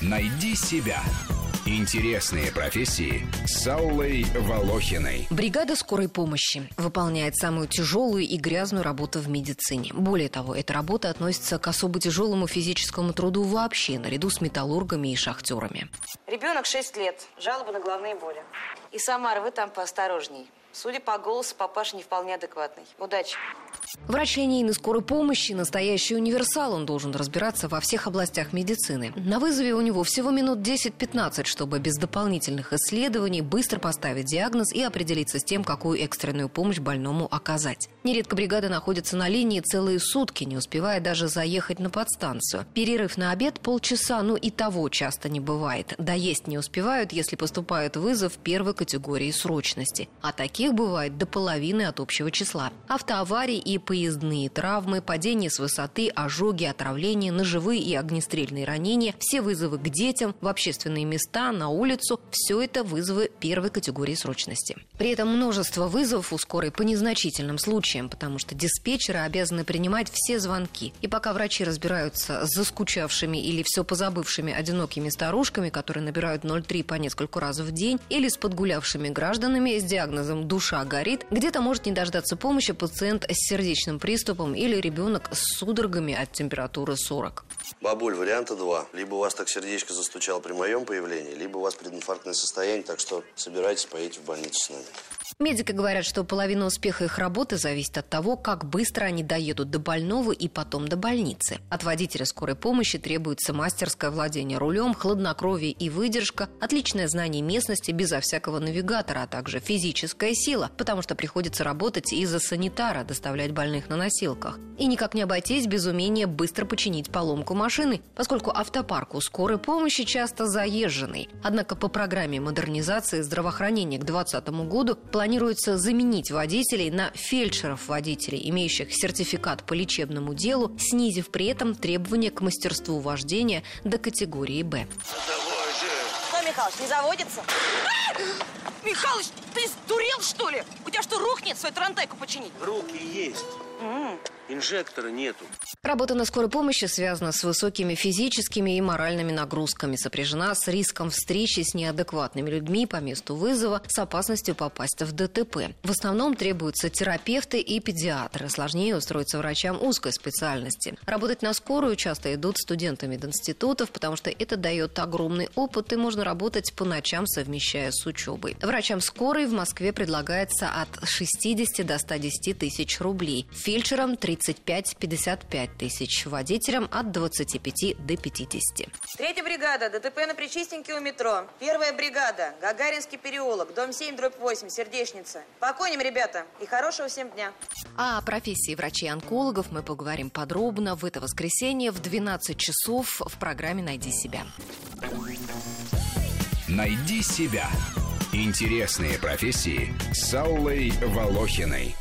Найди себя. Интересные профессии с Аллой Волохиной. Бригада скорой помощи выполняет самую тяжелую и грязную работу в медицине. Более того, эта работа относится к особо тяжелому физическому труду вообще, наряду с металлургами и шахтерами. Ребенок 6 лет, жалобы на головные боли. И Самара, вы там поосторожней. Судя по голосу, папаша не вполне адекватный. Удачи. Врач линейной скорой помощи – настоящий универсал. Он должен разбираться во всех областях медицины. На вызове у него всего минут 10-15, чтобы без дополнительных исследований быстро поставить диагноз и определиться с тем, какую экстренную помощь больному оказать. Нередко бригада находится на линии целые сутки, не успевая даже заехать на подстанцию. Перерыв на обед полчаса, ну и того часто не бывает. Доесть не успевают, если поступает вызов первой категории срочности. А таких бывает до половины от общего числа. Автоаварии и поездные травмы, падение с высоты, ожоги, отравления, ножевые и огнестрельные ранения, все вызовы к детям, в общественные места, на улицу – все это вызовы первой категории срочности. При этом множество вызовов у скорой по незначительным случаям потому что диспетчеры обязаны принимать все звонки. И пока врачи разбираются с заскучавшими или все позабывшими одинокими старушками, которые набирают 0,3 по нескольку раз в день, или с подгулявшими гражданами с диагнозом «душа горит», где-то может не дождаться помощи пациент с сердечным приступом или ребенок с судорогами от температуры 40. Бабуль, варианта два. Либо у вас так сердечко застучало при моем появлении, либо у вас прединфарктное состояние, так что собирайтесь, поедете в больницу с нами. Медики говорят, что половина успеха их работы зависит от того, как быстро они доедут до больного и потом до больницы. От водителя скорой помощи требуется мастерское владение рулем, хладнокровие и выдержка, отличное знание местности безо всякого навигатора, а также физическая сила, потому что приходится работать из-за санитара, доставлять больных на носилках. И никак не обойтись без умения быстро починить поломку машины, поскольку автопарк у скорой помощи часто заезженный. Однако по программе модернизации здравоохранения к 2020 году планируется заменить водителей на фельдшеров-водителей, имеющих сертификат по лечебному делу, снизив при этом требования к мастерству вождения до категории «Б». Что, Михалыч, не заводится? Михалыч, ты сдурел, что ли? У тебя что, рухнет свою трантайку починить? Руки есть. Инжектора нету. Работа на скорой помощи связана с высокими физическими и моральными нагрузками, сопряжена с риском встречи с неадекватными людьми по месту вызова, с опасностью попасть в ДТП. В основном требуются терапевты и педиатры. Сложнее устроиться врачам узкой специальности. Работать на скорую часто идут студенты мединститутов, потому что это дает огромный опыт и можно работать по ночам, совмещая с учебой. Врачам скорой в Москве предлагается от 60 до 110 тысяч рублей. Фельдшерам 35-55 тысяч, водителям от 25 до 50. Третья бригада, ДТП на Причистеньке у метро. Первая бригада, Гагаринский переулок, дом 7, дробь 8, Сердечница. Поконим, ребята, и хорошего всем дня. А о профессии врачей-онкологов мы поговорим подробно в это воскресенье в 12 часов в программе «Найди себя». Найди себя. Интересные профессии с Аллой Волохиной.